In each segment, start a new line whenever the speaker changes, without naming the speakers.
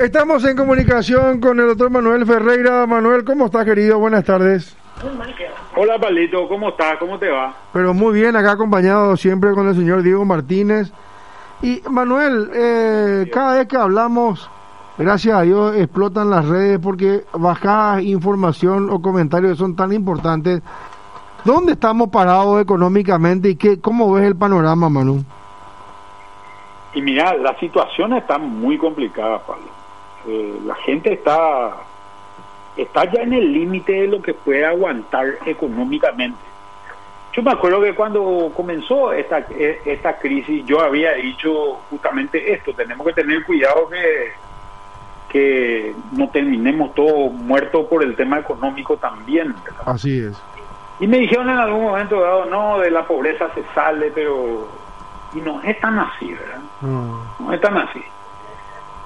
Estamos en comunicación con el doctor Manuel Ferreira. Manuel, ¿cómo estás, querido? Buenas tardes.
Hola, Palito, ¿cómo estás? ¿Cómo te va?
Pero muy bien, acá acompañado siempre con el señor Diego Martínez. Y Manuel, eh, cada vez que hablamos, gracias a Dios, explotan las redes porque bajas información o comentarios son tan importantes. ¿Dónde estamos parados económicamente y qué, cómo ves el panorama, Manu?
Y mira, la situación está muy complicada, Pablo. Eh, la gente está, está ya en el límite de lo que puede aguantar económicamente. Yo me acuerdo que cuando comenzó esta, e, esta crisis yo había dicho justamente esto, tenemos que tener cuidado que, que no terminemos todos muertos por el tema económico también.
Así es.
Y me dijeron en algún momento dado, no, de la pobreza se sale, pero... Y no es tan así, ¿verdad?
Mm.
No es tan así.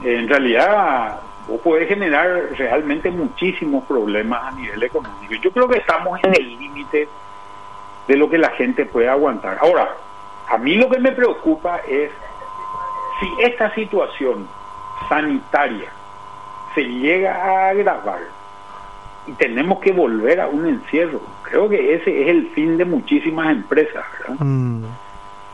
En realidad, podés generar realmente muchísimos problemas a nivel económico. Yo creo que estamos en el límite de lo que la gente puede aguantar. Ahora, a mí lo que me preocupa es si esta situación sanitaria se llega a agravar y tenemos que volver a un encierro. Creo que ese es el fin de muchísimas empresas, ¿verdad?
Mm.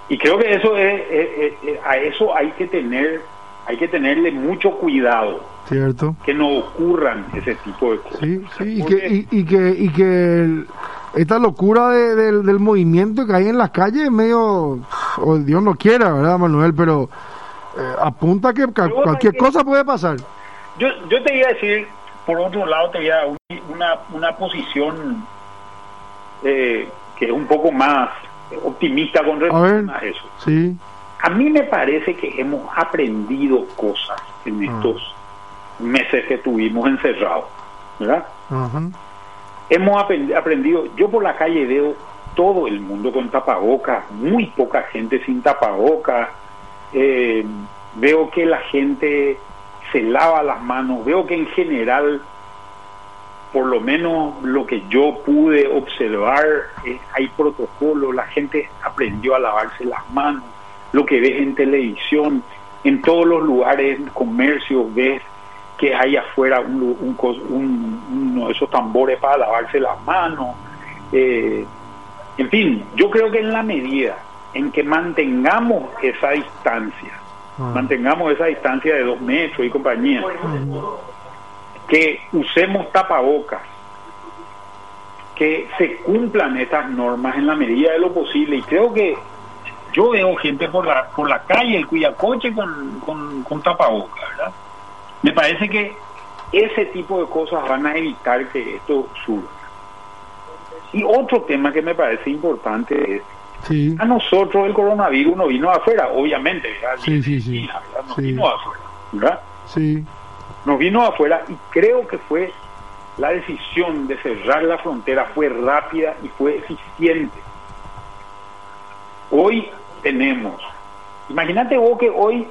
Y creo que eso es, es- es- es- a eso hay que tener hay que tenerle mucho cuidado
¿Cierto?
que no ocurran ese tipo de cosas.
Sí, sí, y que, y, y que, y que el- esta locura de- del, del movimiento que hay en las calles es medio, o Dios no quiera, ¿verdad, Manuel? Pero eh, apunta que cualquier cosa puede pasar.
Yo, yo te iba a decir, por otro lado, te voy a una, una posición eh, que es un poco más optimista con
A ver,
a eso.
sí,
A mí me parece que hemos aprendido cosas en
Ah.
estos meses que tuvimos encerrados, ¿verdad? Hemos aprendido, yo por la calle veo todo el mundo con tapabocas, muy poca gente sin tapabocas, eh, veo que la gente se lava las manos, veo que en general, por lo menos lo que yo pude observar, eh, hay protocolo, la gente aprendió a lavarse las manos, lo que ves en televisión, en todos los lugares, comercios, ves que hay afuera un, un un- uno de esos tambores para lavarse las manos. eh, en fin, yo creo que en la medida en que mantengamos esa distancia,
Ah.
mantengamos esa distancia de dos metros y compañía, que usemos tapabocas, que se cumplan estas normas en la medida de lo posible y creo que yo veo gente por la por la calle, el cuya coche con, con, con tapabocas, ¿verdad? Me parece que ese tipo de cosas van a evitar que esto surja. Y otro tema que me parece importante es,
sí,
a nosotros el coronavirus no vino afuera, obviamente, ¿verdad?
Sí, sí, sí.
Nos vino afuera, ¿verdad?
sí,
Nos vino afuera y creo que fue la decisión de cerrar la frontera fue rápida y fue eficiente. Hoy tenemos, imagínate vos que hoy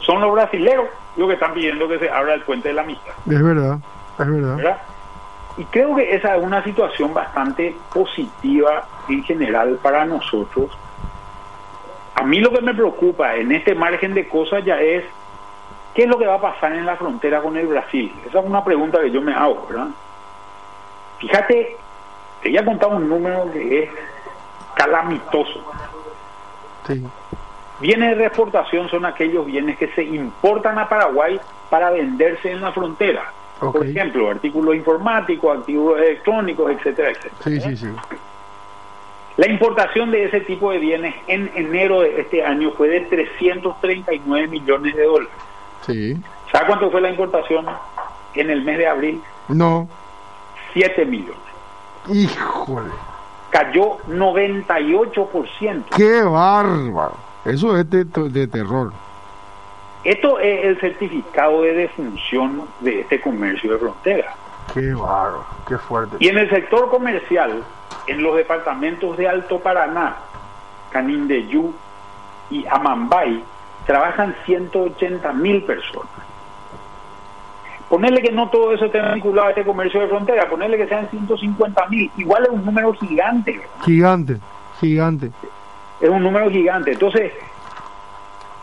son los brasileros los que están pidiendo que se abra el puente de la amistad,
es verdad, es verdad.
¿verdad? Y creo que esa es una situación bastante positiva en general para nosotros. A mí lo que me preocupa en este margen de cosas ya es qué es lo que va a pasar en la frontera con el Brasil. Esa es una pregunta que yo me hago, ¿verdad? Fíjate, te voy a contar un número que es calamitoso.
Sí,
Bienes de reexportación son aquellos bienes que se importan a Paraguay para venderse en la frontera. Por ejemplo, artículos informáticos, artículos electrónicos, etcétera, etcétera.
sí, sí, sí.
La importación de ese tipo de bienes en enero de este año fue de 339 millones de dólares.
Sí,
¿Sabe cuánto fue la importación en el mes de abril?
no,
7 millones.
híjole,
Cayó 98%.
qué bárbaro. Eso es de, de terror.
Esto es el certificado de defunción de este comercio de frontera.
Qué bárbaro, qué fuerte.
Y en el sector comercial, en los departamentos de Alto Paraná, Canindeyú y Amambay, trabajan 180 mil personas. Ponerle que no todo eso esté vinculado a este comercio de frontera, ponerle que sean 150 mil, igual es un número gigante, ¿verdad?
Gigante, gigante.
es un número gigante. Entonces,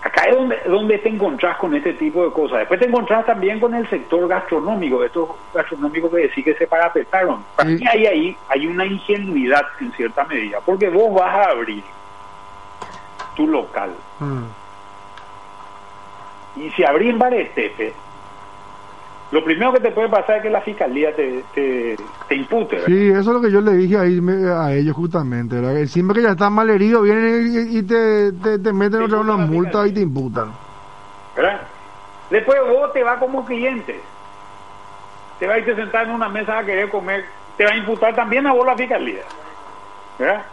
acá es donde, donde te encontrás con este tipo de cosas. Después te encontrás también con el sector gastronómico, estos gastronómicos que decís que se parapetaron. Para mí ahí, ahí hay una ingenuidad en cierta medida, porque vos vas a abrir tu local. Y si abrís en Barestepe, lo primero que te puede pasar es que la fiscalía te, te, te impute.
Sí, eso es lo que yo le dije ahí a ellos justamente. ¿verdad? Siempre que ya están mal heridos, vienen y, te, te, meten otra una multa y te imputan.
¿verdad? Después vos te vas como cliente. Te vas a ir a sentar en una mesa a querer comer. Te va a imputar también a vos la fiscalía. ¿verdad?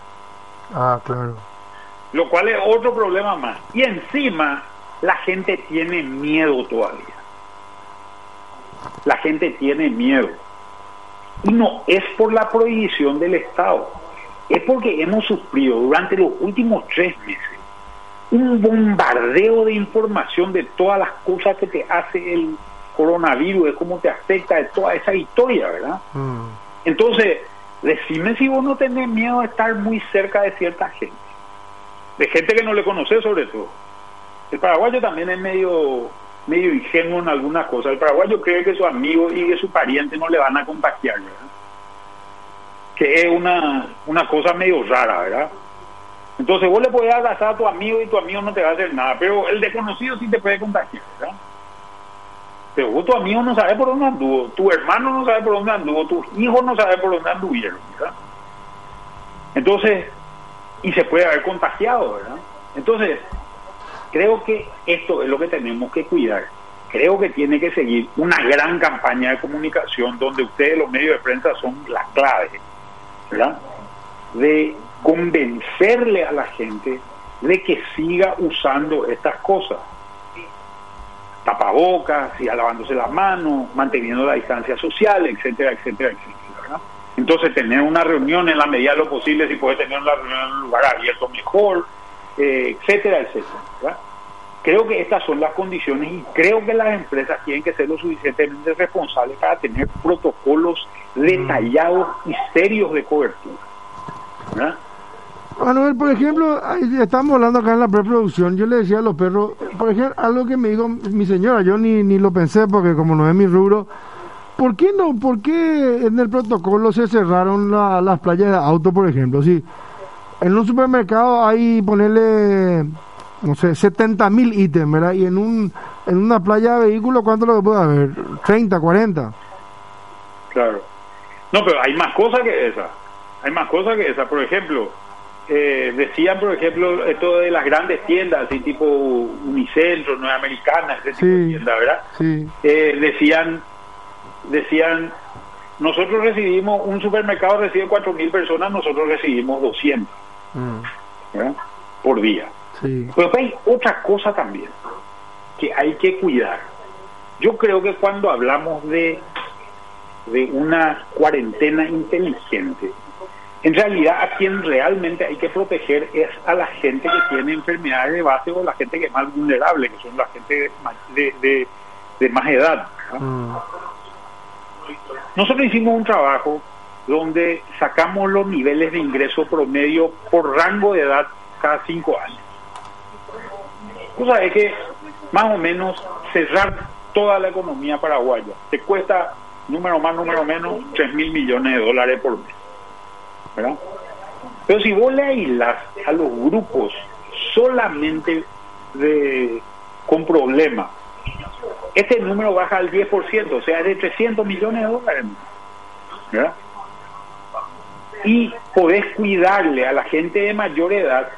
Ah, claro.
Lo cual es otro problema más. Y encima, la gente tiene miedo todavía la gente tiene miedo. Y no es por la prohibición del Estado, es porque hemos sufrido durante los últimos tres meses un bombardeo de información de todas las cosas que te hace el coronavirus, de cómo te afecta, de toda esa historia, ¿verdad? Mm. Entonces, decime si vos no tenés miedo de estar muy cerca de cierta gente, de gente que no le conoce sobre todo. El paraguayo también es medio medio ingenuo en algunas cosas. El paraguayo cree que su amigo y que su pariente no le van a contagiar, ¿verdad? Que es una, una cosa medio rara, ¿verdad? Entonces vos le podés abrazar a tu amigo y tu amigo no te va a hacer nada, pero el desconocido sí te puede contagiar, ¿verdad? Pero vos tu amigo no sabe por dónde anduvo, tu hermano no sabe por dónde anduvo, tus hijos no saben por dónde anduvieron, ¿verdad? Entonces, y se puede haber contagiado, ¿verdad? Entonces, Creo que esto es lo que tenemos que cuidar. Creo que tiene que seguir una gran campaña de comunicación donde ustedes, los medios de prensa, son la clave, ¿verdad? De convencerle a la gente de que siga usando estas cosas. Tapabocas, siga lavándose las manos, manteniendo la distancia social, etcétera, etcétera, etcétera. ¿verdad? Entonces, tener una reunión en la medida de lo posible, si puede tener una reunión en un lugar abierto, mejor eh, etcétera, etcétera. Creo que estas son las condiciones y creo que las empresas tienen que ser lo suficientemente responsables para tener protocolos detallados y serios de cobertura.
Manuel, por ejemplo, estamos hablando acá en la preproducción, yo le decía a los perros, por ejemplo, algo que me dijo mi señora, yo ni, ni lo pensé porque como no es mi rubro, ¿por qué no? ¿Por qué en el protocolo se cerraron las playas de auto, por ejemplo? Sí en un supermercado hay ponerle, no sé, 70 mil ítems, ¿verdad? Y en, un, en una playa de vehículos, ¿cuánto lo puede haber? ¿30, 40?
Claro. No, pero hay más cosas que esa. Hay más cosas que esa. Por ejemplo, eh, decían, por ejemplo, esto de las grandes tiendas, así tipo Unicentro, Nueva Americana, ese tipo de tiendas, ¿verdad?
Sí.
Eh, decían, decían, nosotros recibimos, un supermercado recibe 4.000 personas, nosotros recibimos 200. Por día. Pero hay otra cosa también que hay que cuidar. Yo creo que cuando hablamos de, de una cuarentena inteligente, en realidad a quien realmente hay que proteger es a la gente que tiene enfermedades de base o la gente que es más vulnerable, que son la gente de, de, más edad. Mm. Nosotros hicimos un trabajo donde sacamos los niveles de ingreso promedio por rango de edad cada cinco años. Cosa es que más o menos cerrar toda la economía paraguaya te cuesta, número más, número menos, 3 mil millones de dólares por mes. ¿verdad? Pero si vos le aislas a los grupos solamente con problemas, este número baja al 10%, o sea, de 300 millones de dólares. ¿verdad? Y podés cuidarle a la gente de mayor edad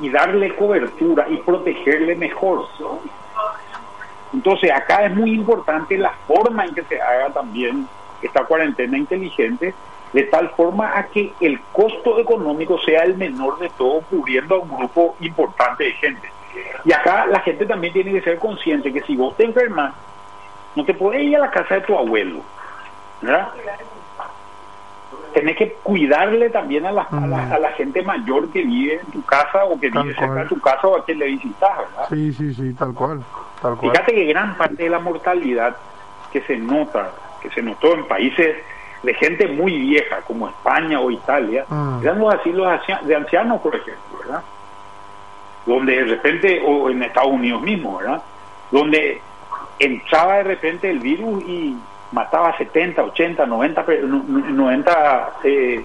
y darle cobertura y protegerle mejor. Entonces acá es muy importante la forma en que se haga también esta cuarentena inteligente, de tal forma a que el costo económico sea el menor de todo, cubriendo a un grupo importante de gente. Y acá la gente también tiene que ser consciente que si vos te enfermas, no te puedes ir a la casa de tu abuelo, ¿verdad? Tenés que cuidarle también a la, a, la, gente mayor que vive en tu casa o que vive cerca de tu casa o a quien le visitas, ¿verdad?
Sí, sí, sí, tal cual, tal
cual. Fíjate que gran parte de la mortalidad que se nota, que se notó en países de gente muy vieja como España o Italia, mm. eran los asilos de ancianos, por ejemplo, ¿verdad? donde de repente, o en Estados Unidos mismo, ¿verdad? Donde entraba de repente el virus y mataba 70, 80, 90, 90 eh,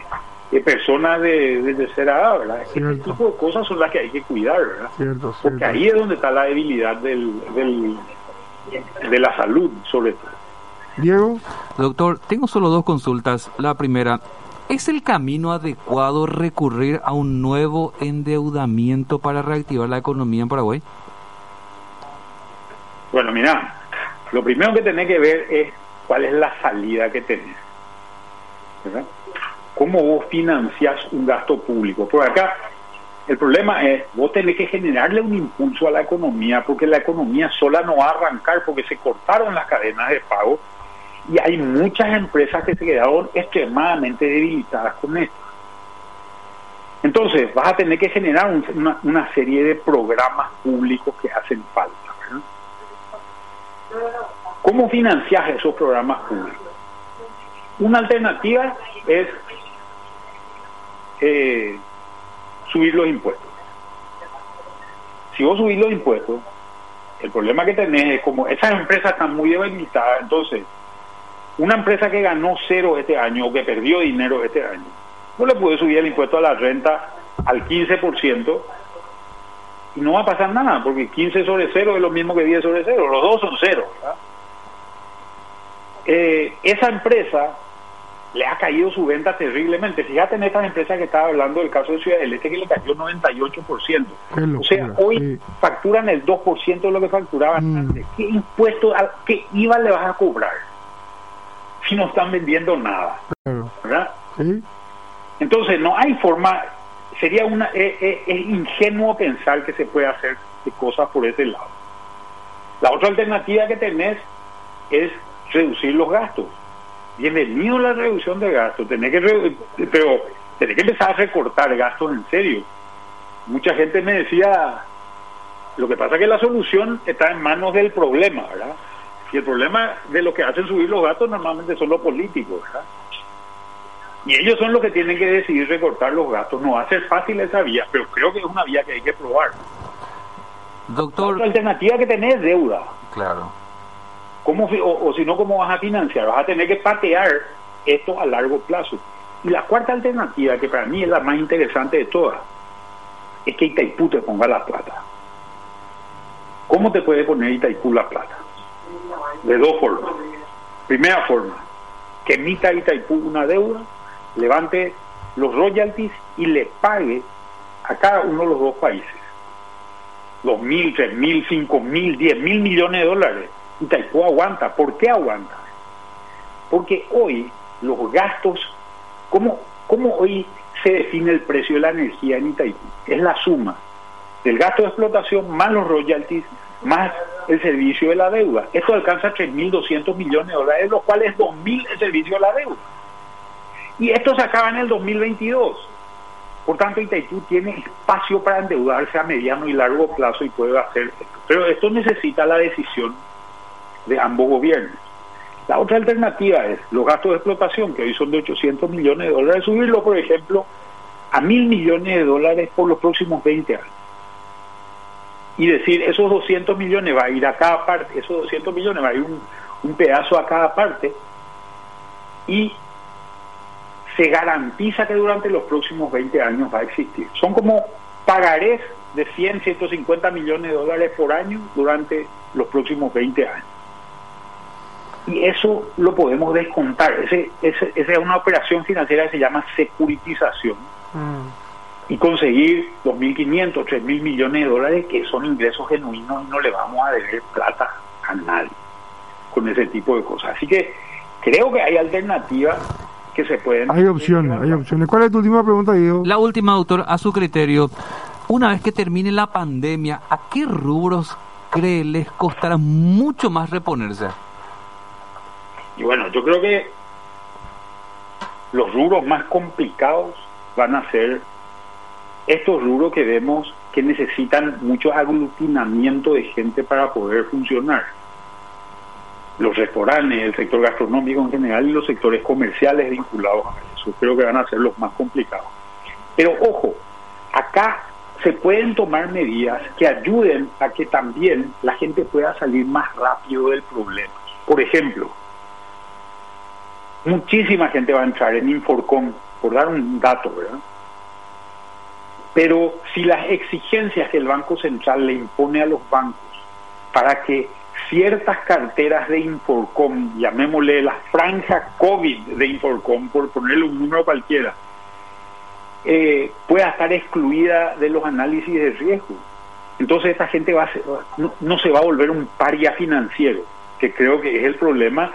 eh, personas de, de tercera edad, ¿verdad? Ese tipo de cosas son las que hay que cuidar, ¿verdad? Porque ahí es donde está la debilidad del, del, de la salud, sobre todo.
Diego.
Doctor, tengo solo dos consultas. La primera, ¿es el camino adecuado recurrir a un nuevo endeudamiento para reactivar la economía en Paraguay?
Bueno, mira, lo primero que tenés que ver es cuál es la salida que tenés. ¿verdad? ¿Cómo vos financias un gasto público? Por acá, el problema es, vos tenés que generarle un impulso a la economía, porque la economía sola no va a arrancar, porque se cortaron las cadenas de pago y hay muchas empresas que se quedaron extremadamente debilitadas con esto. Entonces, vas a tener que generar una, serie de programas públicos que hacen falta. ¿Cómo financias esos programas públicos? Una alternativa es eh, subir los impuestos. Si vos subís los impuestos, el problema que tenés es como esas empresas están muy debilitadas, entonces una empresa que ganó cero este año o que perdió dinero este año, no le puede subir el impuesto a la renta al 15% y no va a pasar nada, porque 15 sobre cero es lo mismo que 10 sobre cero, los dos son cero. Eh, esa empresa le ha caído su venta terriblemente. Fíjate en estas empresas que estaba hablando del caso de Ciudad del Este que le cayó 98%. O sea, hoy facturan el 2% de lo que facturaban mm. antes. ¿Qué impuesto, qué IVA le vas a cobrar? Si no están vendiendo nada. ¿Verdad? Entonces, no hay forma, sería una, es, es, es ingenuo pensar que se puede hacer cosas por ese lado. La otra alternativa que tenés es reducir los gastos bienvenido la reducción de gastos, tenés que pero tenés que empezar a recortar gastos en serio. Mucha gente me decía, lo que pasa es que la solución está en manos del problema, ¿verdad? Y el problema de lo que hacen subir los gastos normalmente son los políticos, ¿verdad? Y ellos son los que tienen que decidir recortar los gastos. No va a ser fácil esa vía, pero creo que es una vía que hay que probar.
Doctor.
La alternativa que tenés es deuda.
Claro.
¿Cómo, o, si no, ¿cómo vas a financiar? Vas a tener que patear esto a largo plazo. Y la cuarta alternativa, que para mí es la más interesante de todas, es que Itaipú te ponga la plata. ¿Cómo te puede poner Itaipú la plata? De dos formas. Primera forma, que emita Itaipú una deuda, levante los royalties y le pague a cada uno de los dos países. Dos mil, tres mil, cinco mil, diez mil millones de dólares Itaipú aguanta. ¿Por qué aguanta? Porque hoy los gastos, ¿cómo, ¿cómo hoy se define el precio de la energía en Itaipú? Es la suma del gasto de explotación más los royalties más el servicio de la deuda. Esto alcanza 3.200 millones de dólares, de los cuales 2.000 el servicio de la deuda. Y esto se acaba en el 2022. Por tanto, Itaipú tiene espacio para endeudarse a mediano y largo plazo y puede hacer esto. Pero esto necesita la decisión de ambos gobiernos. La otra alternativa es los gastos de explotación, que hoy son de 800 millones de dólares, subirlo, por ejemplo, a mil millones de dólares por los próximos 20 años. Y decir, esos 200 millones va a ir a cada parte, esos 200 millones va a ir un, un pedazo a cada parte, y se garantiza que durante los próximos 20 años va a existir. Son como pagarés de 100, 150 millones de dólares por año durante los próximos 20 años y eso lo podemos descontar. Ese, ese, esa es una operación financiera que se llama securitización mm. y conseguir 2.500, 3.000 millones de dólares que son ingresos genuinos y no le vamos a deber plata a nadie con ese tipo de cosas. Así que creo que hay alternativas que se pueden...
Hay opciones, hay opciones. ¿Cuál es tu última pregunta, Diego?
La última, doctor, a su criterio, una vez que termine la pandemia, ¿a qué rubros cree les costará mucho más reponerse?
Y bueno, yo creo que los rubros más complicados van a ser estos rubros que vemos que necesitan mucho aglutinamiento de gente para poder funcionar. Los restaurantes, el sector gastronómico en general y los sectores comerciales vinculados a eso creo que van a ser los más complicados. Pero ojo, acá se pueden tomar medidas que ayuden a que también la gente pueda salir más rápido del problema. Por ejemplo, muchísima gente va a entrar en Inforcom, por dar un dato, ¿verdad? Pero si las exigencias que el Banco Central le impone a los bancos para que ciertas carteras de Inforcom, llamémosle la franja COVID de Inforcom, por ponerle un número cualquiera, eh, pueda estar excluida de los análisis de riesgo. Entonces esta gente va a no, no, se va a volver un paria financiero, que creo que es el problema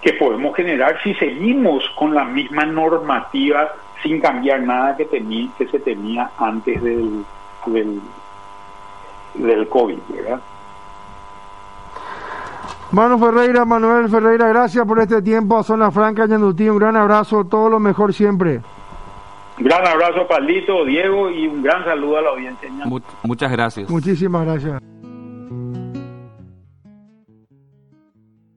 que podemos generar si seguimos con la misma normativa sin cambiar nada que, tenía, que se tenía antes del, del, del COVID, ¿verdad?
Mano Ferreira, Manuel Ferreira, gracias por este tiempo a Zona Franca, Yandutí. Un gran abrazo, todo lo mejor siempre.
Gran abrazo, Paldito, Diego, y un gran saludo a la audiencia.
Muchas gracias.
Muchísimas gracias.